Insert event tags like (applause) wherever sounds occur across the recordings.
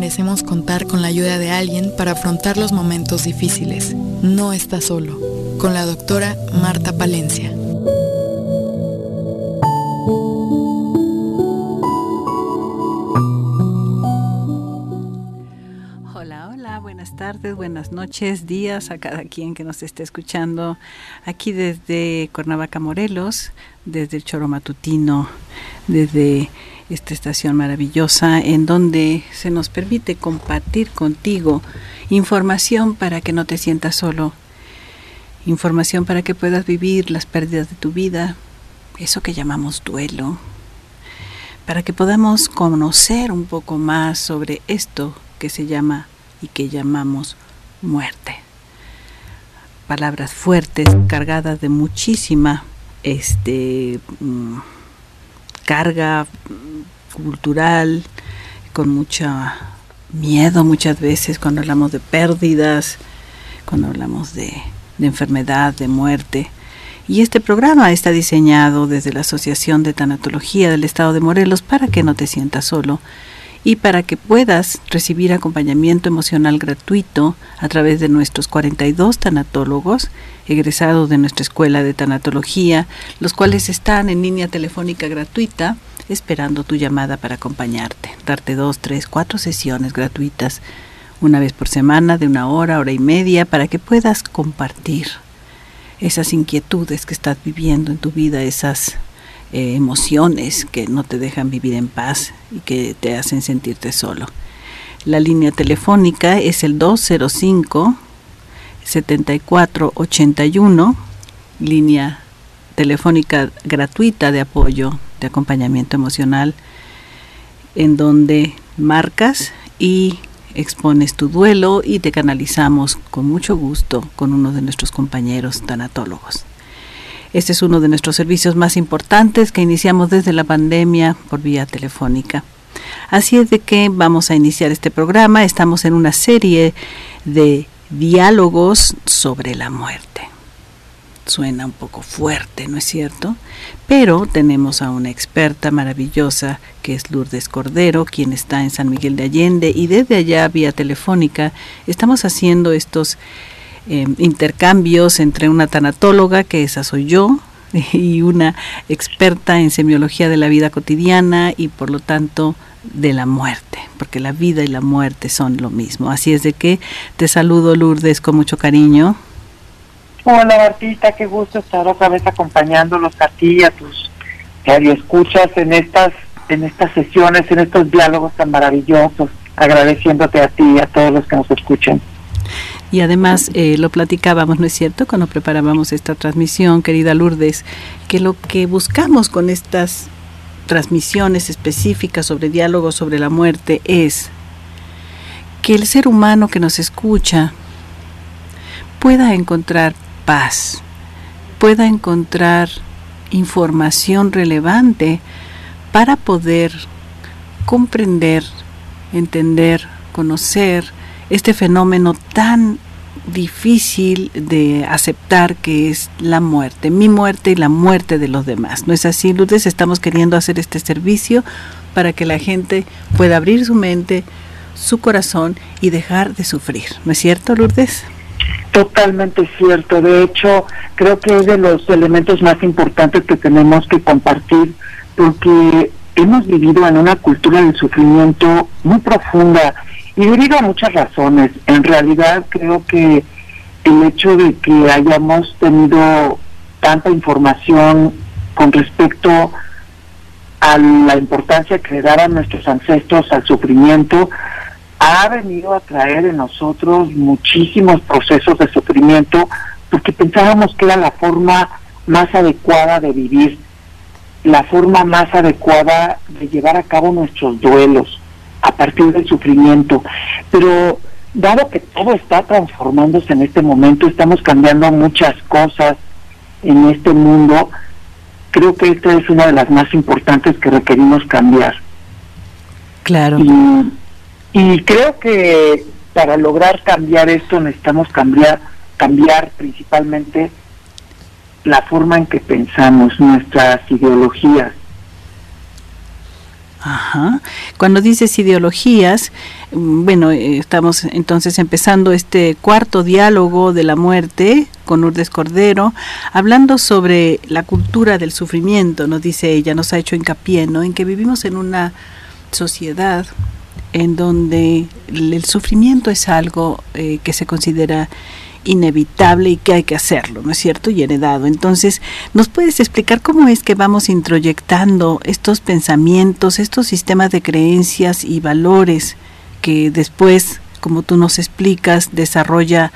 merecemos contar con la ayuda de alguien para afrontar los momentos difíciles. No está solo. Con la doctora Marta Palencia. Hola, hola, buenas tardes, buenas noches, días a cada quien que nos esté escuchando aquí desde Cuernavaca, Morelos, desde el Choro Matutino, desde esta estación maravillosa en donde se nos permite compartir contigo información para que no te sientas solo, información para que puedas vivir las pérdidas de tu vida, eso que llamamos duelo, para que podamos conocer un poco más sobre esto que se llama y que llamamos muerte. Palabras fuertes, cargadas de muchísima este mm, carga cultural, con mucho miedo muchas veces cuando hablamos de pérdidas, cuando hablamos de, de enfermedad, de muerte. Y este programa está diseñado desde la Asociación de Tanatología del Estado de Morelos para que no te sientas solo y para que puedas recibir acompañamiento emocional gratuito a través de nuestros 42 tanatólogos egresados de nuestra escuela de tanatología, los cuales están en línea telefónica gratuita esperando tu llamada para acompañarte, darte dos, tres, cuatro sesiones gratuitas una vez por semana de una hora, hora y media para que puedas compartir esas inquietudes que estás viviendo en tu vida, esas eh, emociones que no te dejan vivir en paz y que te hacen sentirte solo. La línea telefónica es el 205 7481, línea telefónica gratuita de apoyo, de acompañamiento emocional, en donde marcas y expones tu duelo y te canalizamos con mucho gusto con uno de nuestros compañeros tanatólogos. Este es uno de nuestros servicios más importantes que iniciamos desde la pandemia por vía telefónica. Así es de que vamos a iniciar este programa. Estamos en una serie de diálogos sobre la muerte. Suena un poco fuerte, ¿no es cierto? Pero tenemos a una experta maravillosa que es Lourdes Cordero, quien está en San Miguel de Allende y desde allá vía telefónica estamos haciendo estos Em, intercambios entre una tanatóloga, que esa soy yo, (laughs) y una experta en semiología de la vida cotidiana y por lo tanto de la muerte, porque la vida y la muerte son lo mismo. Así es de que te saludo Lourdes con mucho cariño. Hola Martita, qué gusto estar otra vez acompañándolos a ti y a tus escuchas en estas, en estas sesiones, en estos diálogos tan maravillosos, agradeciéndote a ti y a todos los que nos escuchan. Y además eh, lo platicábamos, ¿no es cierto?, cuando preparábamos esta transmisión, querida Lourdes, que lo que buscamos con estas transmisiones específicas sobre diálogo sobre la muerte es que el ser humano que nos escucha pueda encontrar paz, pueda encontrar información relevante para poder comprender, entender, conocer, este fenómeno tan difícil de aceptar que es la muerte, mi muerte y la muerte de los demás. ¿No es así, Lourdes? Estamos queriendo hacer este servicio para que la gente pueda abrir su mente, su corazón y dejar de sufrir. ¿No es cierto, Lourdes? Totalmente cierto. De hecho, creo que es de los elementos más importantes que tenemos que compartir porque hemos vivido en una cultura del sufrimiento muy profunda y debido a muchas razones. En realidad creo que el hecho de que hayamos tenido tanta información con respecto a la importancia que le daban nuestros ancestros al sufrimiento, ha venido a traer en nosotros muchísimos procesos de sufrimiento porque pensábamos que era la forma más adecuada de vivir, la forma más adecuada de llevar a cabo nuestros duelos a partir del sufrimiento. Pero dado que todo está transformándose en este momento, estamos cambiando muchas cosas en este mundo, creo que esta es una de las más importantes que requerimos cambiar. Claro. Y, creo que para lograr cambiar esto necesitamos cambiar, cambiar principalmente la forma en que pensamos, nuestras ideologías. Cuando dices ideologías, bueno, eh, estamos entonces empezando este cuarto diálogo de la muerte con Urdes Cordero, hablando sobre la cultura del sufrimiento, nos dice ella, nos ha hecho hincapié, ¿no? En que vivimos en una sociedad en donde el sufrimiento es algo eh, que se considera inevitable y que hay que hacerlo, ¿no es cierto? Y heredado. Entonces, ¿nos puedes explicar cómo es que vamos introyectando estos pensamientos, estos sistemas de creencias y valores que después, como tú nos explicas, desarrolla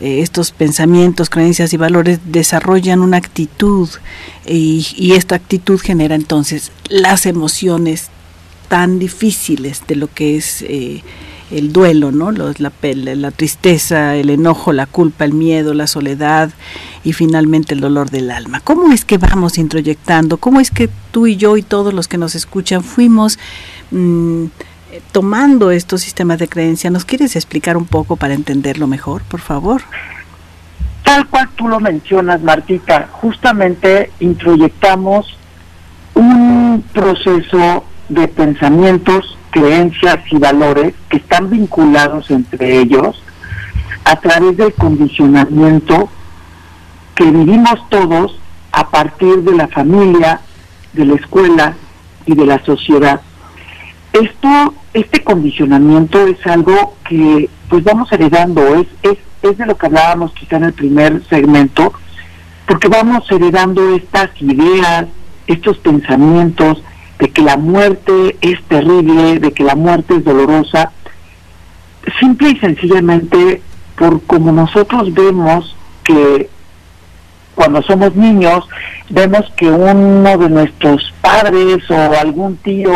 eh, estos pensamientos, creencias y valores desarrollan una actitud y, esta actitud genera entonces las emociones tan difíciles de lo que es eh, el duelo, ¿no? la, la, tristeza, el enojo, la culpa, el miedo, la soledad y finalmente el dolor del alma. ¿Cómo es que vamos introyectando? ¿Cómo es que tú y yo y todos los que nos escuchan fuimos mm, tomando estos sistemas de creencia? ¿Nos quieres explicar un poco para entenderlo mejor, por favor? Tal cual tú lo mencionas, Martita, justamente introyectamos un proceso de pensamientos creencias y valores que están vinculados entre ellos a través del condicionamiento que vivimos todos a partir de la familia, de la escuela y de la sociedad. Esto, este condicionamiento es algo que pues vamos heredando, es, es, es de lo que hablábamos quizá en el primer segmento, porque vamos heredando estas ideas, estos pensamientos, de que la muerte es terrible, de que la muerte es dolorosa, simple y sencillamente por como nosotros vemos que cuando somos niños, vemos que uno de nuestros padres o algún tío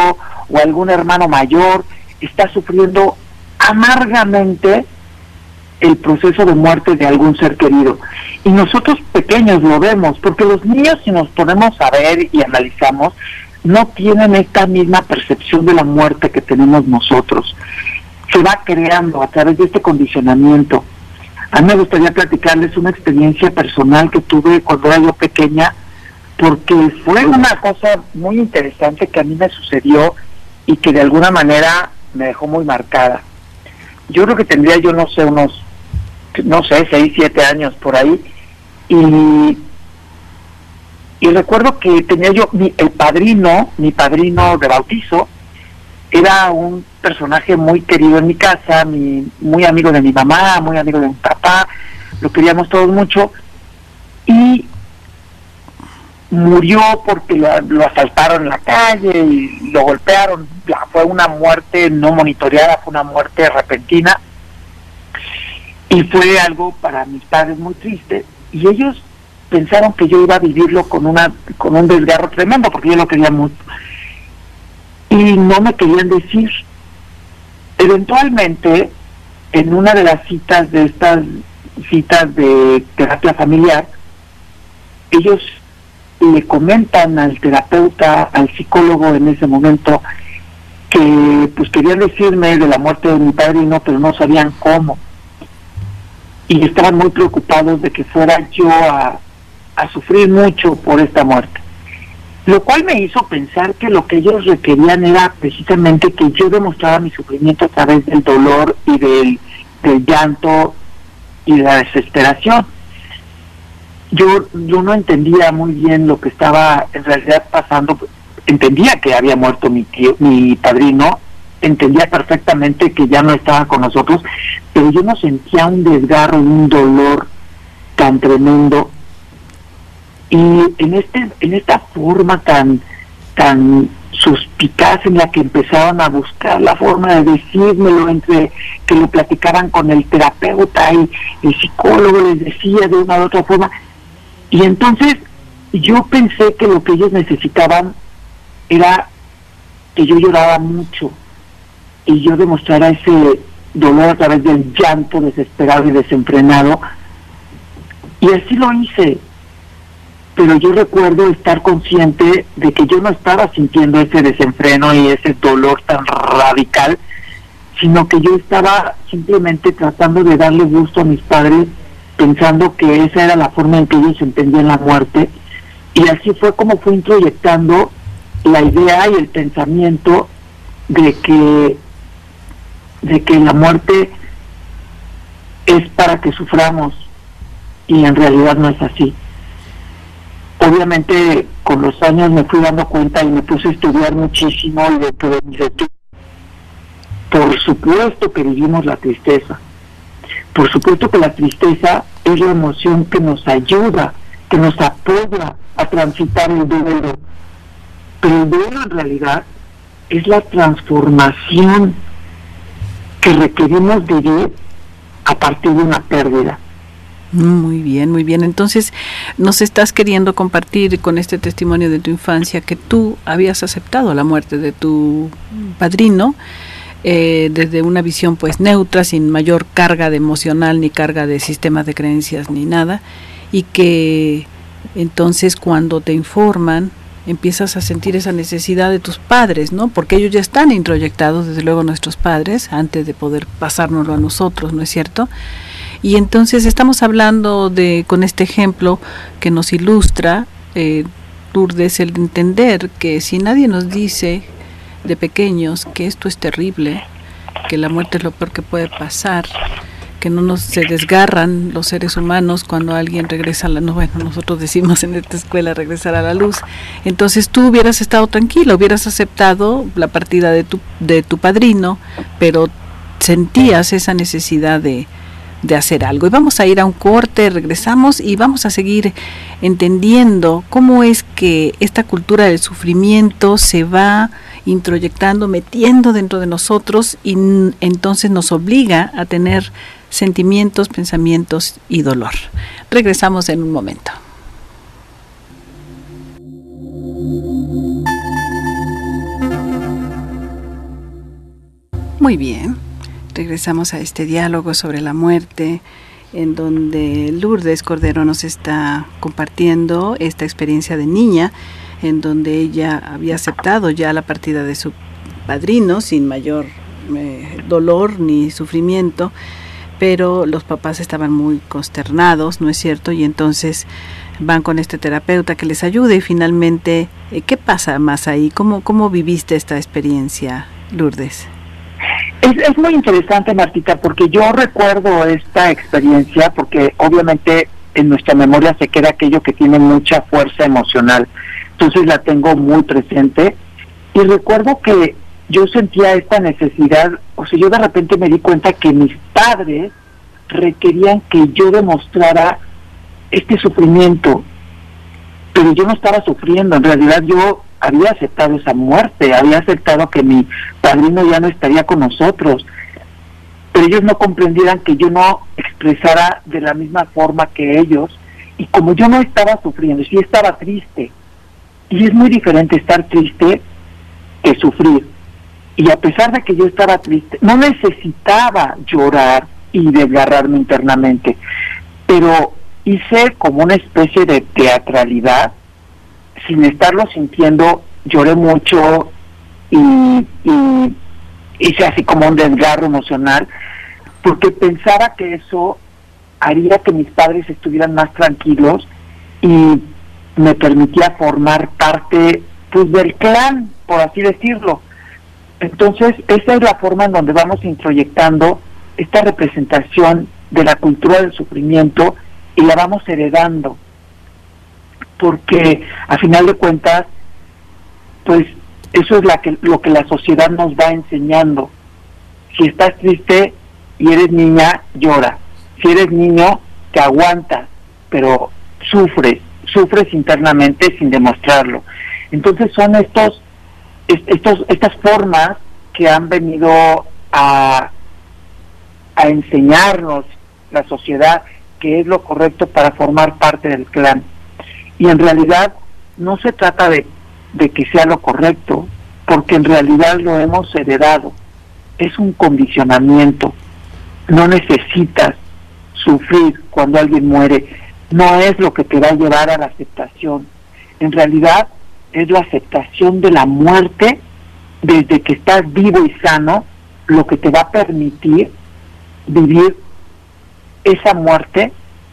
o algún hermano mayor está sufriendo amargamente el proceso de muerte de algún ser querido. Y nosotros pequeños lo vemos, porque los niños si nos ponemos a ver y analizamos, no tienen esta misma percepción de la muerte que tenemos nosotros. Se va creando a través de este condicionamiento. A mí me gustaría platicarles una experiencia personal que tuve cuando era yo pequeña, porque fue una cosa muy interesante que a mí me sucedió y que de alguna manera me dejó muy marcada. Yo creo que tendría yo, no sé, unos, no sé, seis, siete años por ahí, y y recuerdo que tenía yo, mi, el padrino, mi padrino de bautizo, era un personaje muy querido en mi casa, mi, muy amigo de mi mamá, muy amigo de mi papá, lo queríamos todos mucho, y murió porque lo, lo, asaltaron en la calle y lo golpearon. Fue una muerte no monitoreada, fue una muerte repentina. Y fue algo para mis padres muy triste. Y ellos pensaron que yo iba a vivirlo con una con un desgarro tremendo porque yo lo quería mucho. Y no me querían decir. Eventualmente en una de las citas de estas citas de terapia familiar ellos le comentan al terapeuta al psicólogo en ese momento que pues querían decirme de la muerte de mi padrino pero no sabían cómo. Y estaban muy preocupados de que fuera yo a, a sufrir mucho por esta muerte. Lo cual me hizo pensar que lo que ellos requerían era precisamente que yo demostrara mi sufrimiento a través del dolor y del, llanto y de la desesperación. Yo, yo no entendía muy bien lo que estaba en realidad pasando. Entendía que había muerto mi tío, mi padrino, entendía perfectamente que ya no estaba con nosotros, pero yo no sentía un desgarro un dolor tan tremendo y en este en esta forma tan tan suspicaz en la que empezaron a buscar la forma de decírmelo entre que lo platicaban con el terapeuta y el psicólogo les decía de una u otra forma. Y entonces yo pensé que lo que ellos necesitaban era que yo lloraba mucho y yo demostrara ese dolor a través del llanto desesperado y desenfrenado. Y así lo hice pero yo recuerdo estar consciente de que yo no estaba sintiendo ese desenfreno y ese dolor tan radical, sino que yo estaba simplemente tratando de darle gusto a mis padres, pensando que esa era la forma en que ellos entendían la muerte, y así fue como fue introyectando la idea y el pensamiento de que de que la muerte es para que suframos y en realidad no es así. Obviamente con los años me fui dando cuenta y me puse a estudiar muchísimo y de por supuesto que vivimos la tristeza. Por supuesto que la tristeza es la emoción que nos ayuda, que nos apoya a transitar el duelo. Pero el duelo en realidad es la transformación que requerimos vivir a partir de una pérdida. Muy bien, muy bien. Entonces, nos estás queriendo compartir con este testimonio de tu infancia que tú habías aceptado la muerte de tu padrino eh, desde una visión pues neutra, sin mayor carga de emocional ni carga de sistemas de creencias ni nada, y que entonces cuando te informan empiezas a sentir esa necesidad de tus padres, ¿no? Porque ellos ya están introyectados, desde luego nuestros padres, antes de poder pasárnoslo a nosotros, ¿no es cierto? Y entonces estamos hablando de, con este ejemplo que nos ilustra, eh, el entender que si nadie nos dice de pequeños que esto es terrible, que la muerte es lo peor que puede pasar, que no nos se desgarran los seres humanos cuando alguien regresa a la no, bueno, nosotros decimos en esta escuela regresar a la luz. Entonces tú hubieras estado tranquilo, hubieras aceptado la partida de tu de tu padrino, pero sentías esa necesidad de de hacer algo. Y vamos a ir a un corte, regresamos y vamos a seguir entendiendo cómo es que esta cultura del sufrimiento se va introyectando, metiendo dentro de nosotros y entonces nos obliga a tener sentimientos, pensamientos y dolor. Regresamos en un momento. Muy bien, regresamos a este diálogo sobre la muerte en donde Lourdes Cordero nos está compartiendo esta experiencia de niña, en donde ella había aceptado ya la partida de su padrino sin mayor eh, dolor ni sufrimiento, pero los papás estaban muy consternados, ¿no es cierto? Y entonces van con este terapeuta que les ayude y finalmente, eh, ¿qué pasa más ahí? ¿Cómo, cómo viviste esta experiencia, Lourdes? Es, muy interesante, Martita, porque yo recuerdo esta experiencia, porque obviamente en nuestra memoria se queda aquello que tiene mucha fuerza emocional. Entonces la tengo muy presente. Y recuerdo que yo sentía esta necesidad, o sea, yo de repente me di cuenta que mis padres requerían que yo demostrara este sufrimiento, pero yo no estaba sufriendo, en realidad yo había aceptado esa muerte, había aceptado que mi padrino ya no estaría con nosotros, pero ellos no comprendieran que yo no expresara de la misma forma que ellos, y como yo no estaba sufriendo, sí estaba triste, y es muy diferente estar triste que sufrir. Y a pesar de que yo estaba triste, no necesitaba llorar y desgarrarme internamente, pero hice como una especie de teatralidad sin estarlo sintiendo, lloré mucho y, hice así como un desgarro emocional, porque pensaba que eso haría que mis padres estuvieran más tranquilos y me permitía formar parte pues del clan, por así decirlo. Entonces, esa es la forma en donde vamos introyectando esta representación de la cultura del sufrimiento y la vamos heredando porque a final de cuentas, pues eso es la que, lo que la sociedad nos va enseñando. Si estás triste y eres niña, llora. Si eres niño, te aguantas, pero sufres, sufres internamente sin demostrarlo. Entonces son estos, estos, estas formas que han venido a, a enseñarnos la sociedad que es lo correcto para formar parte del clan y en realidad no se trata de, que sea lo correcto, porque en realidad lo hemos heredado. Es un condicionamiento. No necesitas sufrir cuando alguien muere. No es lo que te va a llevar a la aceptación. En realidad es la aceptación de la muerte desde que estás vivo y sano lo que te va a permitir vivir esa muerte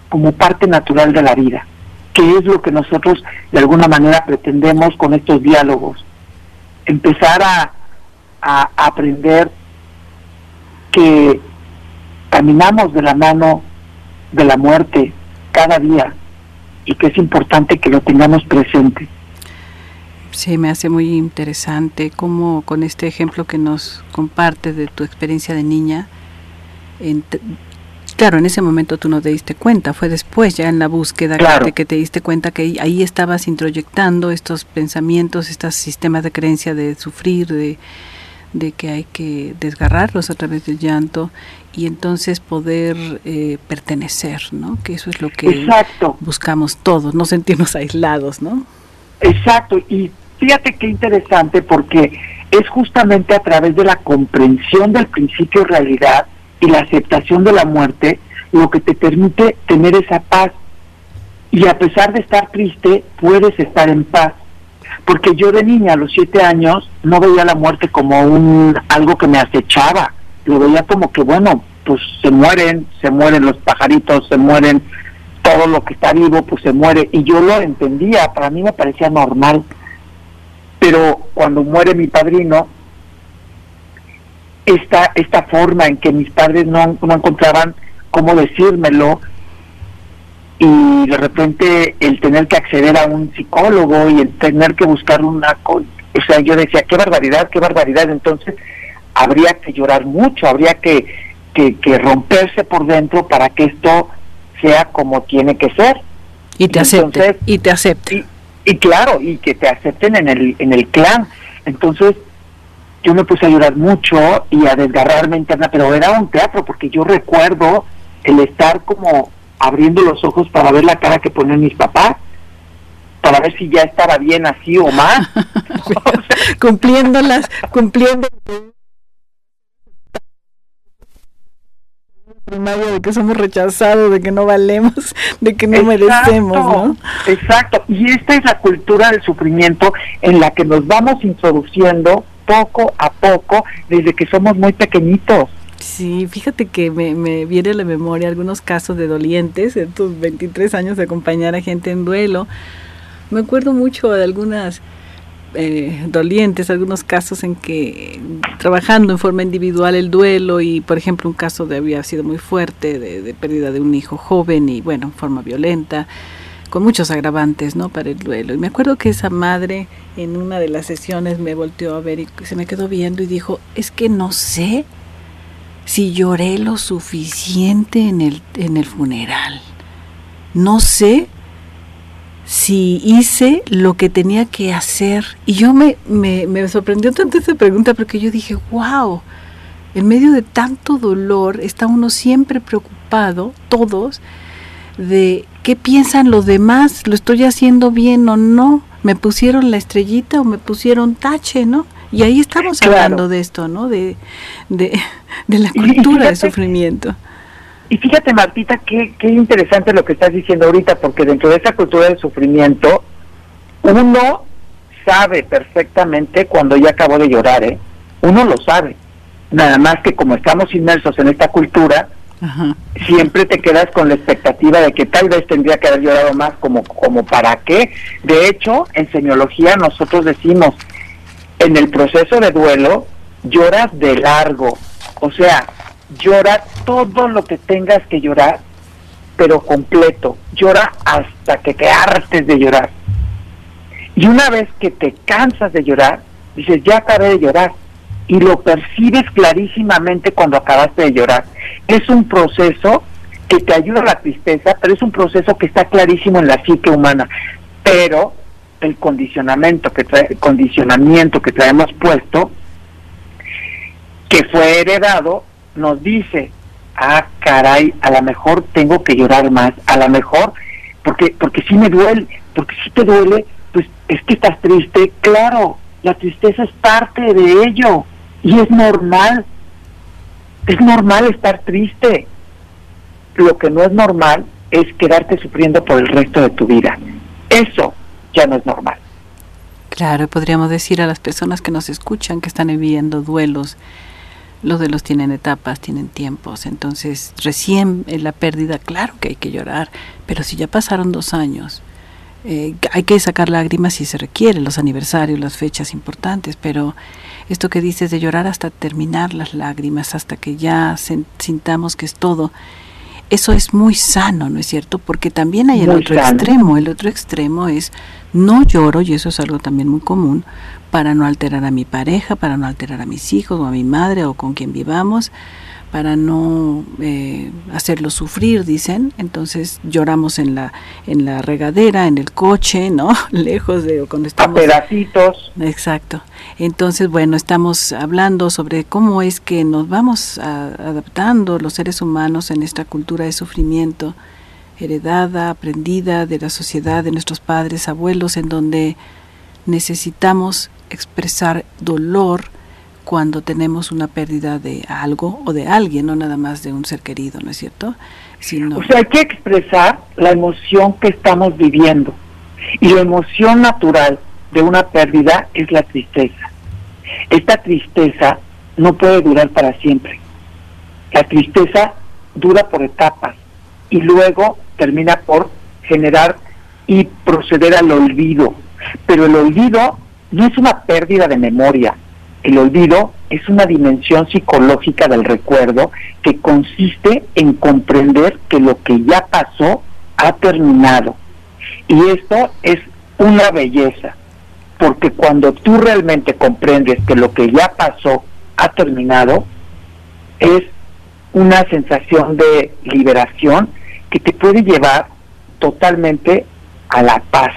como parte natural de la vida que es lo que nosotros de alguna manera pretendemos con estos diálogos. Empezar a, a aprender que caminamos de la mano de la muerte cada día y que es importante que lo tengamos presente. Sí, me hace muy interesante cómo con este ejemplo que nos comparte de tu experiencia de niña, claro, en ese momento tú no te diste cuenta, fue después ya en la búsqueda que, que, te diste cuenta que ahí estabas introyectando estos pensamientos, estos sistemas de creencia de sufrir, de, de que hay que desgarrarlos a través del llanto y entonces poder eh, pertenecer, ¿no? Que eso es lo que buscamos todos, no sentirnos (laughs) aislados, ¿no? Exacto, y fíjate qué interesante porque es justamente a través de la comprensión del principio de realidad y la aceptación de la muerte lo que te permite tener esa paz. Y a pesar de estar triste, puedes estar en paz porque yo de niña a los siete años no veía la muerte como un algo que me acechaba, lo veía como que bueno, pues se mueren, se mueren los pajaritos, se mueren todo lo que está vivo, pues se muere y yo lo entendía, para mí me parecía normal. Pero cuando muere mi padrino, esta esta forma en que mis padres no, no encontraban cómo decírmelo y de repente el tener que acceder a un psicólogo y el tener que buscar una o sea yo decía qué barbaridad qué barbaridad entonces habría que llorar mucho habría que, que, romperse por dentro para que esto sea como tiene que ser. Y te acepten y te acepten y, claro y que te acepten en el en el clan. Entonces yo me puse a llorar mucho y a desgarrarme interna pero era un teatro porque yo recuerdo el estar como abriendo los ojos para ver la cara que ponían mis papás, para ver si ya estaba bien así o más. (laughs) (laughs) cumpliéndolas, cumpliendo primaria de que somos rechazados, de que no valemos, de que no merecemos, ¿no? Exacto, y esta es la cultura del sufrimiento en la que nos vamos introduciendo poco a poco desde que somos muy pequeñitos. Sí, fíjate que me, me viene a la memoria algunos casos de dolientes, en tus 23 años de acompañar a gente en duelo. Me acuerdo mucho de algunas eh, dolientes, algunos casos en que trabajando en forma individual el duelo y por ejemplo un caso de había sido muy fuerte de, de, pérdida de un hijo joven y bueno, en forma violenta, con muchos agravantes ¿no? para el duelo. Y me acuerdo que esa madre en una de las sesiones me volteó a ver y se me quedó viendo y dijo, es que no sé si lloré lo suficiente en el, en el funeral. No sé si hice lo que tenía que hacer. Y yo me, me, me sorprendió tanto esa pregunta porque yo dije, wow, en medio de tanto dolor está uno siempre preocupado, todos, de qué piensan los demás, lo estoy haciendo bien o no, me pusieron la estrellita o me pusieron tache, ¿no? Y ahí estamos hablando de esto, ¿no? De, de, (laughs) la cultura del sufrimiento. Y fíjate, Martita, qué, qué interesante lo que estás diciendo ahorita, porque dentro de esa cultura del sufrimiento, uno sabe perfectamente cuando ya acabó de llorar, ¿eh? Uno lo sabe. Nada más que como estamos inmersos en esta cultura, siempre te quedas con la expectativa de que tal vez tendría que haber llorado más, como, como para qué. De hecho, en semiología nosotros decimos, en el proceso de duelo lloras de largo, o sea, llora todo lo que tengas que llorar, pero completo, llora hasta que te hartes de llorar. Y una vez que te cansas de llorar, dices, ya acabé de llorar, y lo percibes clarísimamente cuando acabaste de llorar. Es un proceso que te ayuda a la tristeza, pero es un proceso que está clarísimo en la psique humana. Pero el condicionamiento que trae, condicionamiento que traemos puesto, que fue heredado, nos dice, ah, caray, a lo mejor tengo que llorar más, a lo mejor, porque, porque si me duele, porque si te duele, pues es que estás triste, claro, la tristeza es parte de ello, y es normal, es normal estar triste. Lo que no es normal es quedarte sufriendo por el resto de tu vida. Eso ya no es normal. Claro, podríamos decir a las personas que nos escuchan que están viviendo duelos, los duelos tienen etapas, tienen tiempos, entonces recién en la pérdida, claro que hay que llorar, pero si ya pasaron dos años, eh, hay que sacar lágrimas si se requiere, los aniversarios, las fechas importantes, pero esto que dices de llorar hasta terminar las lágrimas, hasta que ya sintamos que es todo, eso es muy sano, ¿no es cierto? Porque también hay el otro extremo, el otro extremo es no lloro, y eso es algo también muy común, para no alterar a mi pareja, para no alterar a mis hijos o a mi madre o con quien vivamos, para no eh, hacerlo sufrir, dicen. Entonces lloramos en la en la regadera, en el coche, ¿no? (laughs) Lejos de cuando estamos a pedacitos. Exacto. Entonces, bueno, estamos hablando sobre cómo es que nos vamos adaptando los seres humanos en esta cultura de sufrimiento heredada, aprendida de la sociedad, de nuestros padres, abuelos, en donde necesitamos expresar dolor cuando tenemos una pérdida de algo o de alguien, no nada más de un ser querido, ¿no es cierto? Sino... O sea, hay que expresar la emoción que estamos viviendo. Y la emoción natural de una pérdida es la tristeza. Esta tristeza no puede durar para siempre. La tristeza dura por etapas y luego termina por generar y proceder al olvido. Pero el olvido no es una pérdida de memoria, el olvido es una dimensión psicológica del recuerdo que consiste en comprender que lo que ya pasó ha terminado. Y esto es una belleza, porque cuando tú realmente comprendes que lo que ya pasó ha terminado, es una sensación de liberación que te puede llevar totalmente a la paz.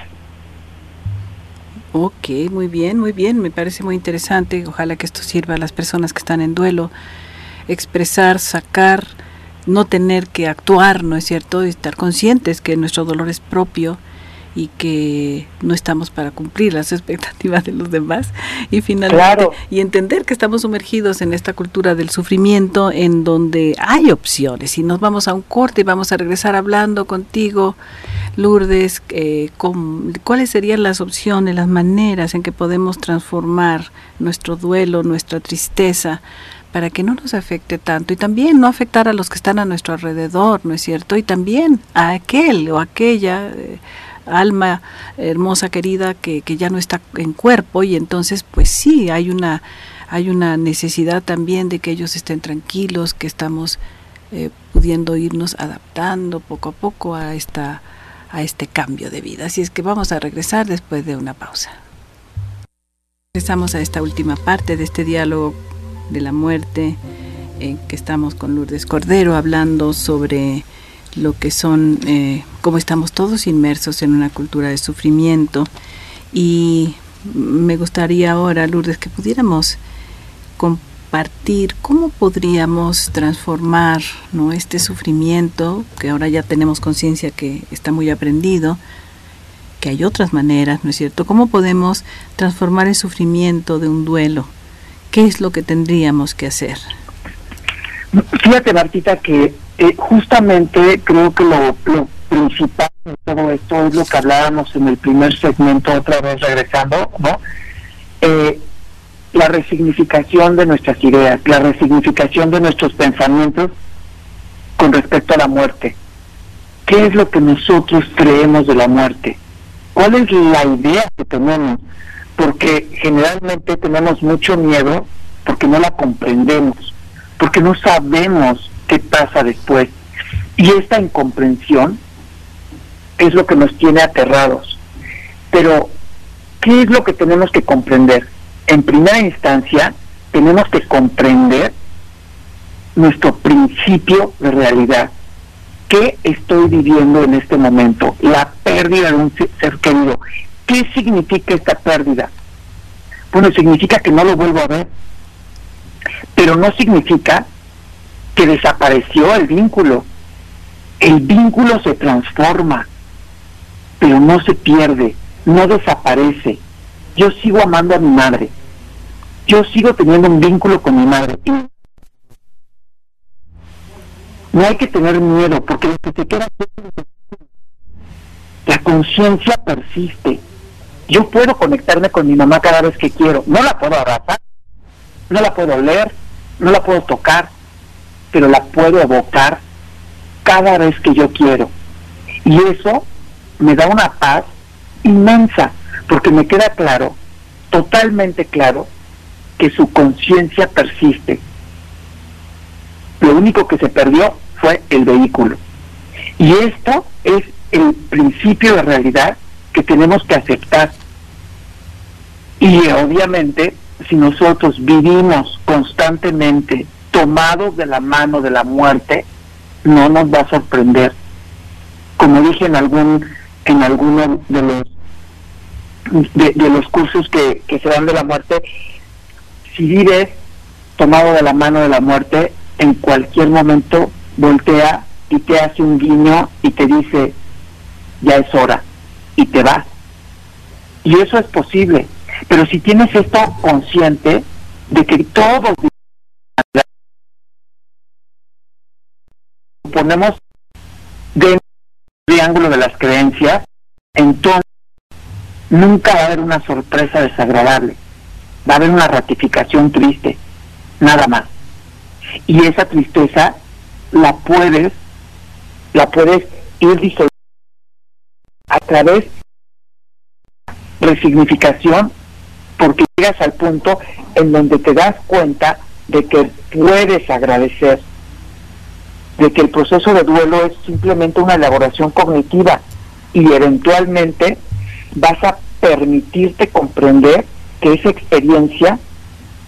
Ok, muy bien, muy bien, me parece muy interesante. Ojalá que esto sirva a las personas que están en duelo, expresar, sacar, no tener que actuar, ¿no es cierto? estar conscientes que nuestro dolor es propio y que no estamos para cumplir las expectativas de los demás. Y finalmente y entender que estamos sumergidos en esta cultura del sufrimiento en donde hay opciones y nos vamos a un corte y vamos a regresar hablando contigo Lourdes eh, con, cuáles serían las opciones las maneras en que podemos transformar nuestro duelo nuestra tristeza para que no nos afecte tanto y también no afectar a los que están a nuestro alrededor, ¿no es cierto? Y también a aquel o aquella eh, alma hermosa, querida, que, que ya no está en cuerpo y entonces pues sí, hay una, hay una necesidad también de que ellos estén tranquilos, que estamos eh, pudiendo irnos adaptando poco a poco a, esta, a este cambio de vida. Así es que vamos a regresar después de una pausa. Regresamos a esta última parte de este diálogo de la muerte en que estamos con Lourdes Cordero hablando sobre lo que son, eh, como estamos todos inmersos en una cultura de sufrimiento. Y me gustaría ahora, Lourdes, que pudiéramos compartir cómo podríamos transformar ¿no? este sufrimiento, que ahora ya tenemos conciencia que está muy aprendido, que hay otras maneras, ¿no es cierto? ¿Cómo podemos transformar el sufrimiento de un duelo? ¿Qué es lo que tendríamos que hacer? Fíjate, Martita, que eh, justamente creo que lo, principal de todo esto es lo que hablábamos en el primer segmento, otra vez regresando, ¿no? Eh, la resignificación de nuestras ideas, la resignificación de nuestros pensamientos con respecto a la muerte. ¿Qué es lo que nosotros creemos de la muerte? ¿Cuál es la idea que tenemos? Porque generalmente tenemos mucho miedo porque no la comprendemos, porque no sabemos qué pasa después. Y esta incomprensión es lo que nos tiene aterrados. Pero, ¿qué es lo que tenemos que comprender? En primera instancia, tenemos que comprender nuestro principio de realidad. ¿Qué estoy viviendo en este momento? La pérdida de un ser querido. ¿Qué significa esta pérdida? Bueno, significa que no lo vuelvo a ver, pero no significa que desapareció el vínculo. El vínculo se transforma, pero no se pierde, no desaparece. Yo sigo amando a mi madre. Yo sigo teniendo un vínculo con mi madre. No hay que tener miedo, porque lo que se queda la conciencia persiste. Yo puedo conectarme con mi mamá cada vez que quiero. No la puedo abrazar, no la puedo leer, no la puedo tocar, pero la puedo evocar cada vez que yo quiero. Y eso me da una paz inmensa, porque me queda claro, totalmente claro, que su conciencia persiste. Lo único que se perdió fue el vehículo. Y esto es el principio de realidad que tenemos que aceptar. Y obviamente, si nosotros vivimos constantemente tomados de la mano de la muerte, no nos va a sorprender. Como dije en algún en alguno de los de, los cursos que, que se dan de la muerte, si vives tomado de la mano de la muerte, en cualquier momento voltea y te hace un guiño y te dice, ya es hora, y te vas. Y eso es posible. Pero si tienes esto consciente de que todos ponemos dentro del triángulo de las creencias, entonces nunca va a haber una sorpresa desagradable. Va a haber una ratificación triste, nada más. Y esa tristeza la puedes, la puedes ir disolviendo a través de resignificación porque llegas al punto en donde te das cuenta de que puedes agradecer, de que el proceso de duelo es simplemente una elaboración cognitiva y eventualmente vas a permitirte comprender que esa experiencia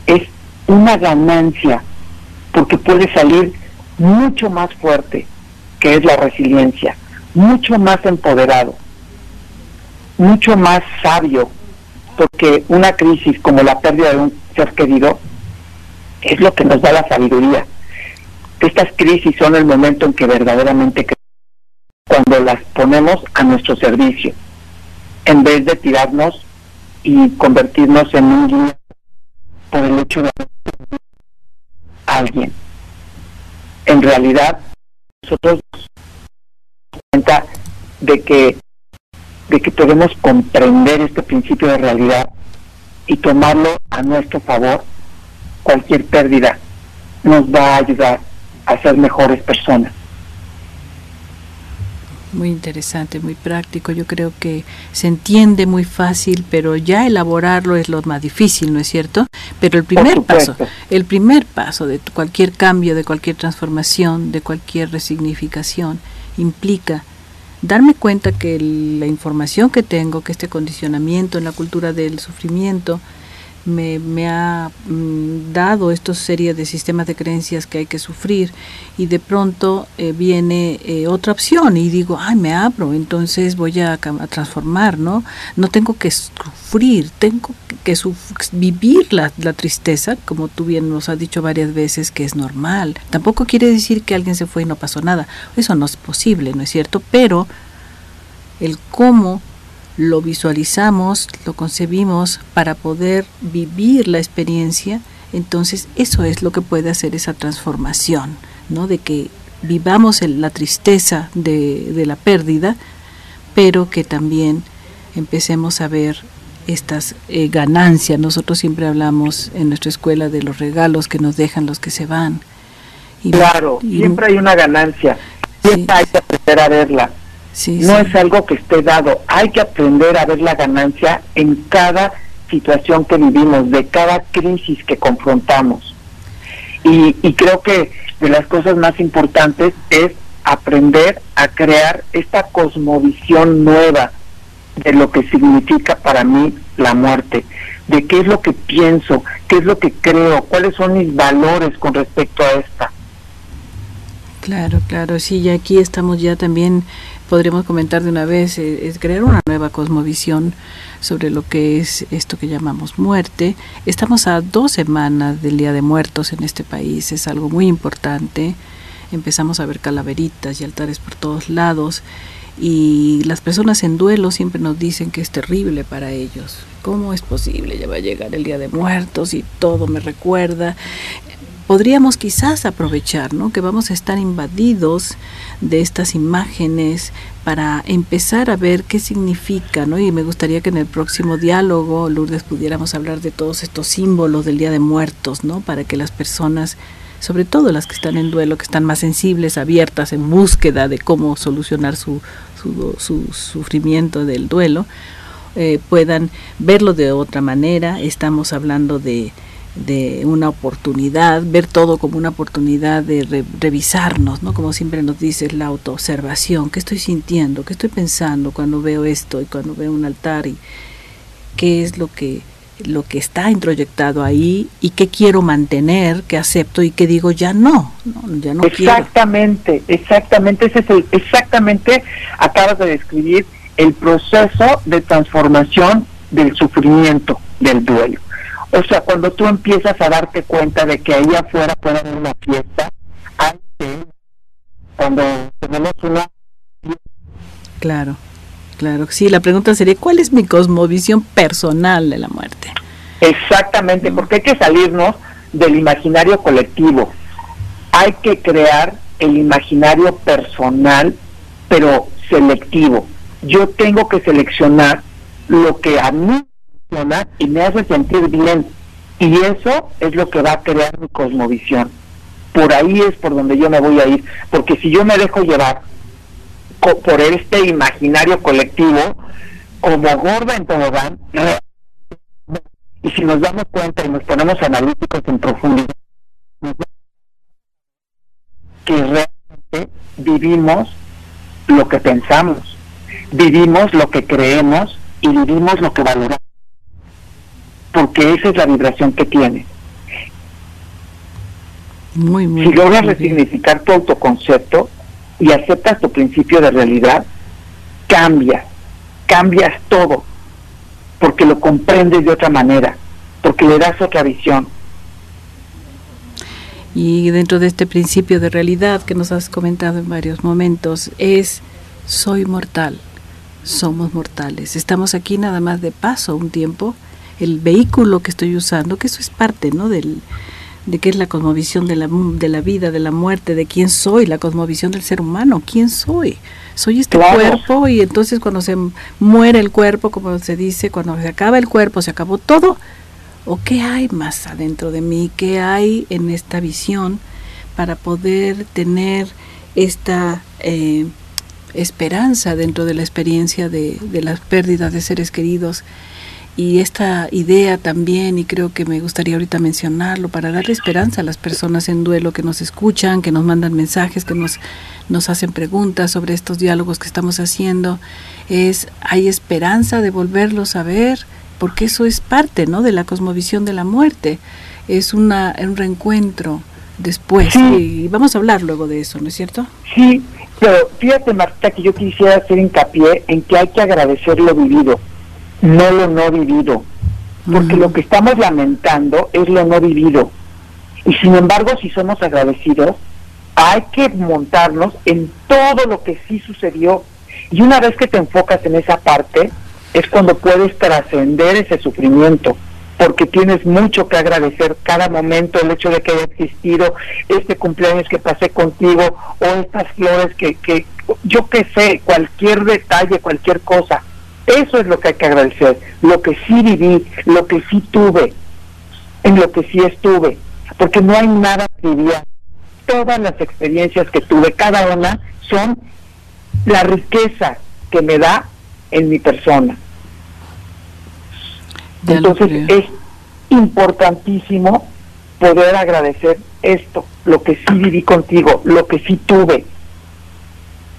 es una ganancia, porque puede salir mucho más fuerte, que es la resiliencia, mucho más empoderado, mucho más sabio, porque una crisis como la pérdida de un ser querido es lo que nos da la sabiduría. Estas crisis son el momento en que verdaderamente cuando las ponemos a nuestro servicio, en vez de tirarnos y convertirnos en un guía por el hecho de alguien. En realidad, nosotros nos cuenta de que de que podemos comprender este principio de realidad y tomarlo a nuestro favor, cualquier pérdida nos va a ayudar a ser mejores personas. Muy interesante, muy práctico. Yo creo que se entiende muy fácil, pero ya elaborarlo es lo más difícil, ¿no es cierto? Pero el primer paso, el primer paso de cualquier cambio, de cualquier transformación, de cualquier resignificación, implica darme cuenta que la información que tengo, que este condicionamiento en la cultura del sufrimiento, me, ha mm, dado esta serie de sistemas de creencias que hay que sufrir y de pronto eh, viene eh, otra opción y digo, ay, me abro, entonces voy a, transformar, ¿no? No tengo que sufrir, tengo que, vivir la, la, tristeza, como tú bien nos has dicho varias veces, que es normal. Tampoco quiere decir que alguien se fue y no pasó nada. Eso no es posible, ¿no es cierto? Pero el cómo lo visualizamos, lo concebimos para poder vivir la experiencia, entonces eso es lo que puede hacer esa transformación, ¿no? De que vivamos la tristeza de, la pérdida, pero que también empecemos a ver estas eh, ganancias. Nosotros siempre hablamos en nuestra escuela de los regalos que nos dejan los que se van. Y, claro, siempre hay una ganancia. Siempre hay que aprender a verla no es algo que esté dado. Hay que aprender a ver la ganancia en cada situación que vivimos, de cada crisis que confrontamos. Y, y creo que de las cosas más importantes es aprender a crear esta cosmovisión nueva de lo que significa para mí la muerte, de qué es lo que pienso, qué es lo que creo, cuáles son mis valores con respecto a esta. Claro, claro, sí, y aquí estamos ya también podríamos comentar de una vez, eh, es crear una nueva cosmovisión sobre lo que es esto que llamamos muerte. Estamos a dos semanas del Día de Muertos en este país, es algo muy importante. Empezamos a ver calaveritas y altares por todos lados y las personas en duelo siempre nos dicen que es terrible para ellos. ¿Cómo es posible? Ya va a llegar el Día de Muertos y todo me recuerda podríamos quizás aprovechar, ¿no? Que vamos a estar invadidos de estas imágenes para empezar a ver qué significa, ¿no? Y me gustaría que en el próximo diálogo, Lourdes, pudiéramos hablar de todos estos símbolos del Día de Muertos, ¿no? Para que las personas, sobre todo las que están en duelo, que están más sensibles, abiertas, en búsqueda de cómo solucionar su, su, su sufrimiento del duelo, eh, puedan verlo de otra manera. Estamos hablando de, de una oportunidad, ver todo como una oportunidad de revisarnos, ¿no? Como siempre nos dices, la autoobservación, qué estoy sintiendo, qué estoy pensando cuando veo esto y cuando veo un altar y qué es lo que lo que está introyectado ahí y qué quiero mantener, qué acepto y qué digo ya no, ya no exactamente, exactamente, ese es el, exactamente acabas de describir el proceso de transformación del sufrimiento, del duelo. O sea, cuando tú empiezas a darte cuenta de que ahí afuera puede haber una fiesta, antes, cuando tenemos una... Claro, claro. Sí, la pregunta sería, ¿cuál es mi cosmovisión personal de la muerte? Exactamente, porque hay que salirnos del imaginario colectivo. Hay que crear el imaginario personal, pero selectivo. Yo tengo que seleccionar lo que a mí y me hace sentir bien. Y eso es lo que va a crear mi cosmovisión. Por ahí es por donde yo me voy a ir. Porque si yo me dejo llevar por este imaginario colectivo, como gorda en tobogán, y si nos damos cuenta y nos ponemos analíticos en profundidad, que realmente vivimos lo que pensamos, vivimos lo que creemos y vivimos lo que valoramos porque esa es la vibración que tiene. Muy, muy si logras resignificar tu autoconcepto y aceptas tu principio de realidad, cambias, cambias todo, porque lo comprendes de otra manera, porque le das otra visión. Y dentro de este principio de realidad que nos has comentado en varios momentos, es soy mortal, somos mortales, estamos aquí nada más de paso un tiempo el vehículo que estoy usando, que eso es parte, ¿no? Del, de qué es la cosmovisión de la, de la vida, de la muerte, de quién soy, la cosmovisión del ser humano, quién soy. Soy este cuerpo y entonces cuando se muere el cuerpo, como se dice, cuando se acaba el cuerpo, se acabó todo. ¿O qué hay más adentro de mí? ¿Qué hay en esta visión para poder tener esta eh, esperanza dentro de la experiencia de, de las pérdidas de seres queridos? Y esta idea también, y creo que me gustaría ahorita mencionarlo, para darle esperanza a las personas en duelo que nos escuchan, que nos mandan mensajes, que nos, nos hacen preguntas sobre estos diálogos que estamos haciendo, es, hay esperanza de volverlos a ver, porque eso es parte ¿no? de la cosmovisión de la muerte, es una, un reencuentro después, y vamos a hablar luego de eso, ¿no es cierto? Sí, pero fíjate Marta que yo quisiera hacer hincapié en que hay que agradecer lo vivido no lo no vivido, porque lo que estamos lamentando es lo no vivido. Y sin embargo, si somos agradecidos, hay que montarnos en todo lo que sí sucedió. Y una vez que te enfocas en esa parte, es cuando puedes trascender ese sufrimiento, porque tienes mucho que agradecer cada momento, el hecho de que haya existido este cumpleaños que pasé contigo, o estas flores que, que yo qué sé, cualquier detalle, cualquier cosa eso es lo que hay que agradecer, lo que sí viví, lo que sí tuve, en lo que sí estuve, porque no hay nada trivial. Todas las experiencias que tuve, cada una, son la riqueza que me da en mi persona. Entonces es importantísimo poder agradecer esto, lo que sí viví contigo, lo que sí tuve,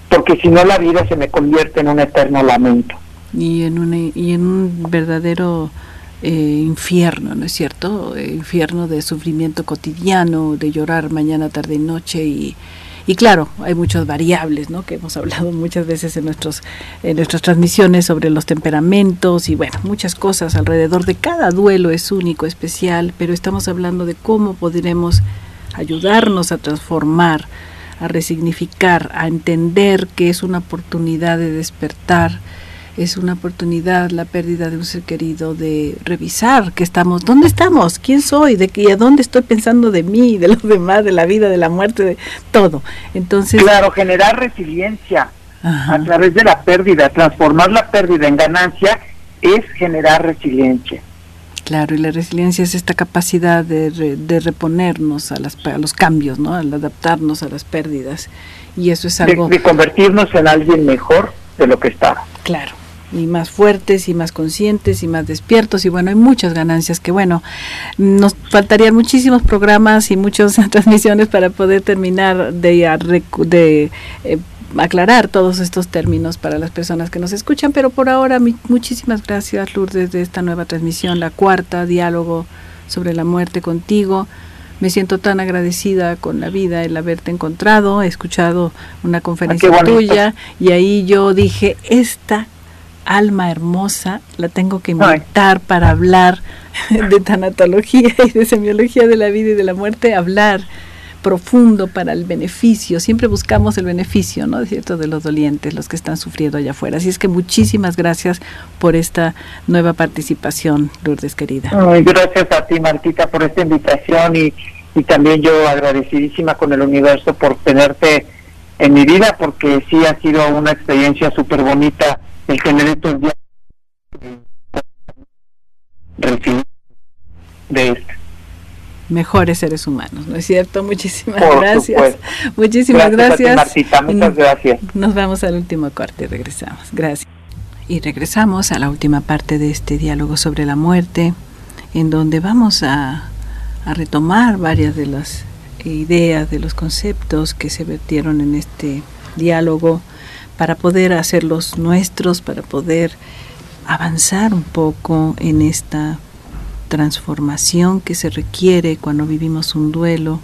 porque si no la vida se me convierte en un eterno lamento y en un, y en un verdadero eh, infierno, ¿no es cierto? Eh, infierno de sufrimiento cotidiano, de llorar mañana, tarde y noche y, y claro, hay muchas variables, ¿no? Que hemos (laughs) hablado muchas veces en nuestros en nuestras transmisiones sobre los temperamentos y bueno, muchas cosas alrededor de cada duelo es único, especial, pero estamos hablando de cómo podremos ayudarnos a transformar, a resignificar, a entender que es una oportunidad de despertar es una oportunidad la pérdida de un ser querido de revisar que estamos, dónde estamos, quién soy, de qué, a dónde estoy pensando de mí, de los demás, de la vida, de la muerte, de todo. Entonces, claro, generar resiliencia a través de la pérdida, transformar la pérdida en ganancia es generar resiliencia. Claro, y la resiliencia es esta capacidad de, de reponernos a, las, a los cambios, ¿no? al adaptarnos a las pérdidas. Y eso es algo... de convertirnos en alguien mejor de lo que estaba. Claro. Y más fuertes y más conscientes y más despiertos. Y bueno, hay muchas ganancias que bueno, nos faltarían muchísimos programas y muchas (laughs) transmisiones para poder terminar de, de eh, aclarar todos estos términos para las personas que nos escuchan, pero por ahora muchísimas gracias Lourdes de esta nueva transmisión, la cuarta, diálogo sobre la muerte contigo. Me siento tan agradecida con la vida el haberte encontrado, he escuchado una ah, conferencia tuya y ahí yo dije, esta alma hermosa la tengo que invitar para hablar (laughs) de tanatología y de semiología de la vida y de la muerte, hablar profundo para el beneficio. Siempre buscamos el beneficio, ¿no? cierto? De los dolientes, los que están sufriendo allá afuera. Así es que muchísimas gracias por esta nueva participación, Lourdes querida. gracias a ti, Martita, por esta invitación y, y también yo agradecidísima con el universo por tenerte en mi vida, porque sí ha sido una experiencia súper bonita el tener estos días de esto mejores seres humanos, ¿no es cierto? Muchísimas gracias. Muchísimas gracias. muchas gracias. Nos vamos al último corte y regresamos. Gracias. Y regresamos a la última parte de este diálogo sobre la muerte, en donde vamos a, a retomar varias de las ideas, de los conceptos que se vertieron en este diálogo para poder hacerlos nuestros, para poder avanzar un poco en esta transformación que se requiere cuando vivimos un duelo.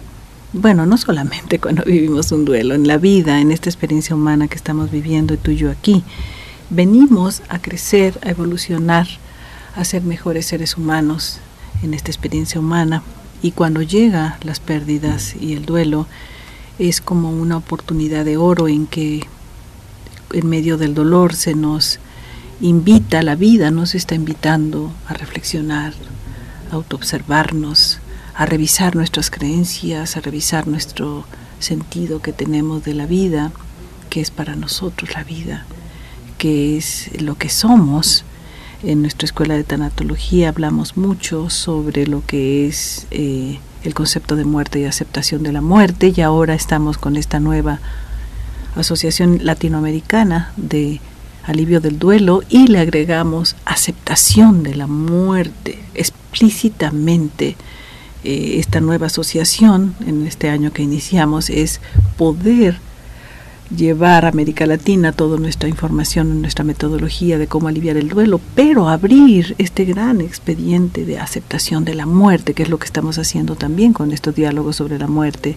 Bueno, no solamente (laughs) cuando vivimos un duelo, en la vida, en esta experiencia humana que estamos viviendo tú y yo aquí. Venimos a crecer, a evolucionar, a ser mejores seres humanos en esta experiencia humana. Y cuando llega las pérdidas y el duelo, es como una oportunidad de oro en que en medio del dolor se nos invita, la vida nos está invitando a reflexionar, autoobservarnos, a revisar nuestras creencias, a revisar nuestro sentido que tenemos de la vida, que es para nosotros la vida, que es lo que somos. En nuestra escuela de tanatología hablamos mucho sobre lo que es eh, el concepto de muerte y aceptación de la muerte y ahora estamos con esta nueva asociación latinoamericana de alivio del duelo y le agregamos aceptación de la muerte explícitamente. Eh, esta nueva asociación en este año que iniciamos es poder llevar a América Latina toda nuestra información, nuestra metodología de cómo aliviar el duelo, pero abrir este gran expediente de aceptación de la muerte, que es lo que estamos haciendo también con estos diálogos sobre la muerte,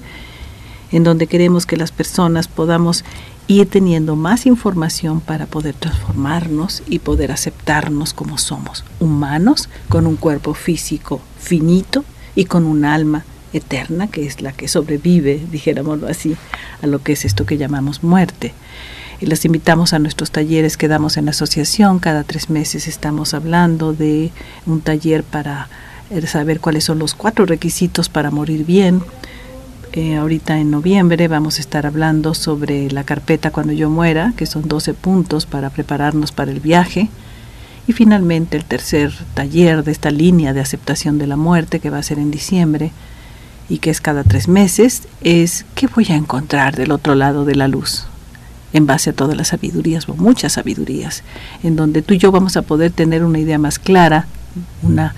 en donde queremos que las personas podamos ir teniendo más información para poder transformarnos y poder aceptarnos como somos, humanos con un cuerpo físico finito y con un alma eterna que es la que sobrevive, dijéramoslo así, a lo que es esto que llamamos muerte. Y les invitamos a nuestros talleres que damos en la asociación. Cada tres meses estamos hablando de un taller para eh, saber cuáles son los cuatro requisitos para morir bien, eh, ahorita en noviembre vamos a estar hablando sobre la carpeta cuando yo muera, que son 12 puntos para prepararnos para el viaje. Y finalmente el tercer taller de esta línea de aceptación de la muerte, que va a ser en diciembre y que es cada tres meses, es qué voy a encontrar del otro lado de la luz, en base a todas las sabidurías o muchas sabidurías, en donde tú y yo vamos a poder tener una idea más clara, una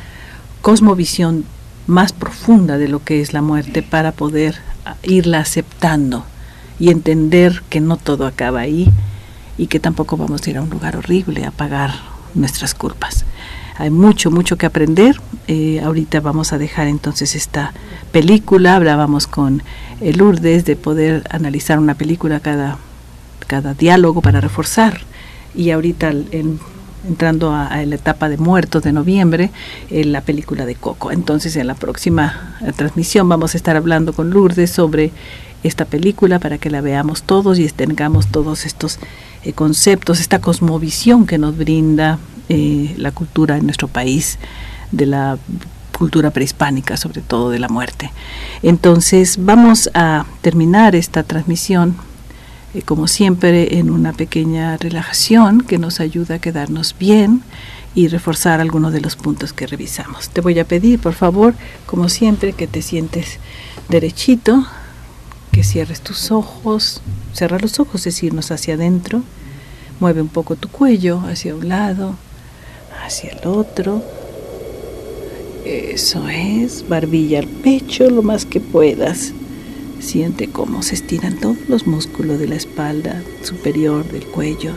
cosmovisión más profunda de lo que es la muerte para poder irla aceptando y entender que no todo acaba ahí y que tampoco vamos a ir a un lugar horrible a pagar nuestras culpas. Hay mucho, mucho que aprender. Eh, ahorita vamos a dejar entonces esta película. Hablábamos con el Lourdes de poder analizar una película cada, cada diálogo para reforzar. Y ahorita en entrando a, la etapa de muertos de noviembre, en la película de Coco. Entonces, en la próxima eh, transmisión vamos a estar hablando con Lourdes sobre esta película para que la veamos todos y tengamos todos estos eh, conceptos, esta cosmovisión que nos brinda eh, la cultura en nuestro país, de la cultura prehispánica, sobre todo de la muerte. Entonces, vamos a terminar esta transmisión eh, como siempre, en una pequeña relajación que nos ayuda a quedarnos bien y reforzar algunos de los puntos que revisamos. Te voy a pedir, por favor, como siempre, que te sientes derechito, que cierres tus ojos, cerrar los ojos es irnos hacia adentro, Mueve un poco tu cuello hacia un lado, hacia el otro. Eso es, barbilla al pecho lo más que puedas. Siente cómo se estiran todos los músculos de la espalda superior del cuello.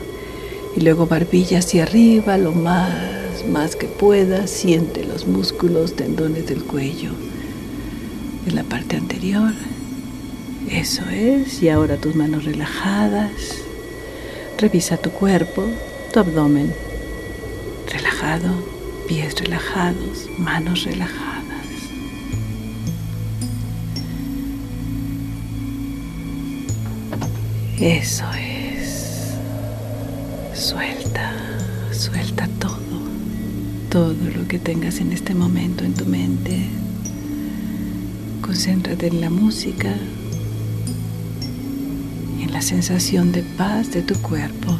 Y luego barbilla hacia arriba lo más, más que puedas. Siente los músculos, tendones del cuello, de la parte anterior. Eso es. Y ahora tus manos relajadas. Revisa tu cuerpo, tu abdomen relajado, pies relajados, manos relajadas. Eso es. Suelta, suelta todo, todo lo que tengas en este momento en tu mente. Concéntrate en la música, en la sensación de paz de tu cuerpo,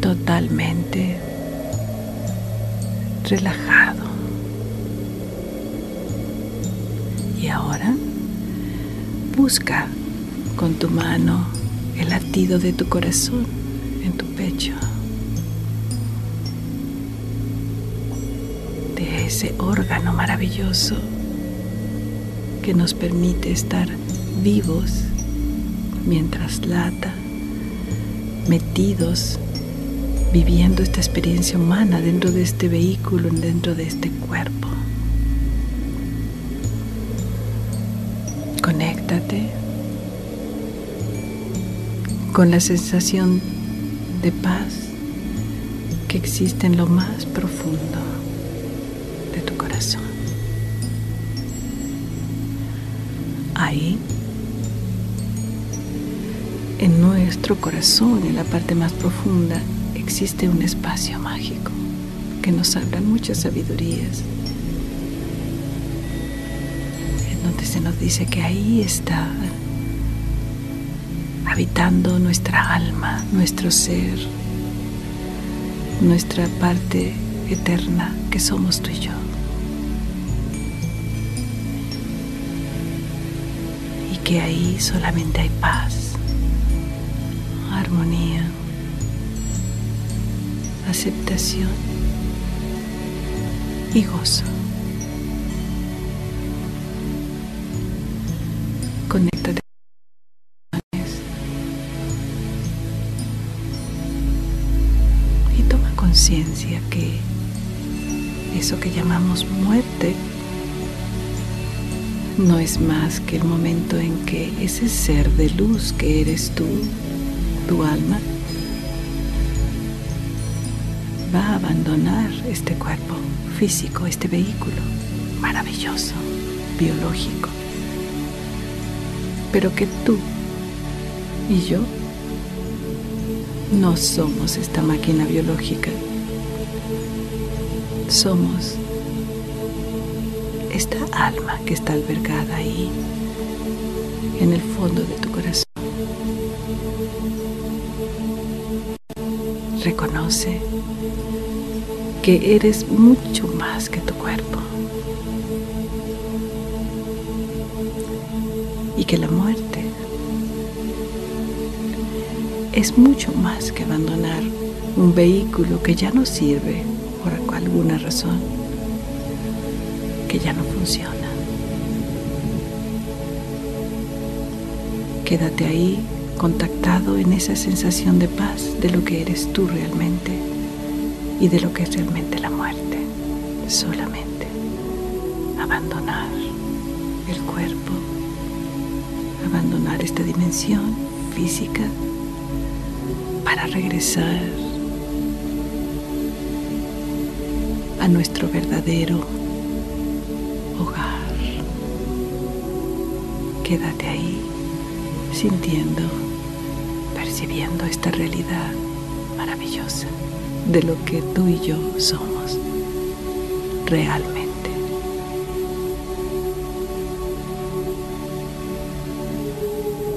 totalmente relajado. Y ahora busca con tu mano el latido de tu corazón en tu pecho, de ese órgano maravilloso que nos permite estar vivos mientras lata, metidos, viviendo esta experiencia humana dentro de este vehículo, dentro de este cuerpo. Conéctate con la sensación de paz que existe en lo más profundo de tu corazón. Ahí, en nuestro corazón, en la parte más profunda, existe un espacio mágico que nos habla muchas sabidurías, en donde se nos dice que ahí está habitando nuestra alma, nuestro ser, nuestra parte eterna que somos tú y yo. Y que ahí solamente hay paz, armonía, aceptación y gozo. Conciencia que eso que llamamos muerte no es más que el momento en que ese ser de luz que eres tú, tu alma, va a abandonar este cuerpo físico, este vehículo maravilloso, biológico, pero que tú y yo no somos esta máquina biológica. Somos esta alma que está albergada ahí, en el fondo de tu corazón. Reconoce que eres mucho más que tu cuerpo y que la muerte es mucho más que abandonar un vehículo que ya no sirve por alguna razón, que ya no funciona. Quédate ahí contactado en esa sensación de paz de lo que eres tú realmente y de lo que es realmente la muerte. Solamente abandonar el cuerpo, abandonar esta dimensión física para regresar nuestro verdadero hogar. Quédate ahí sintiendo, percibiendo esta realidad maravillosa de lo que tú y yo somos realmente.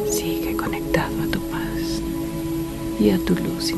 Sigue conectado a tu paz y a tu luz.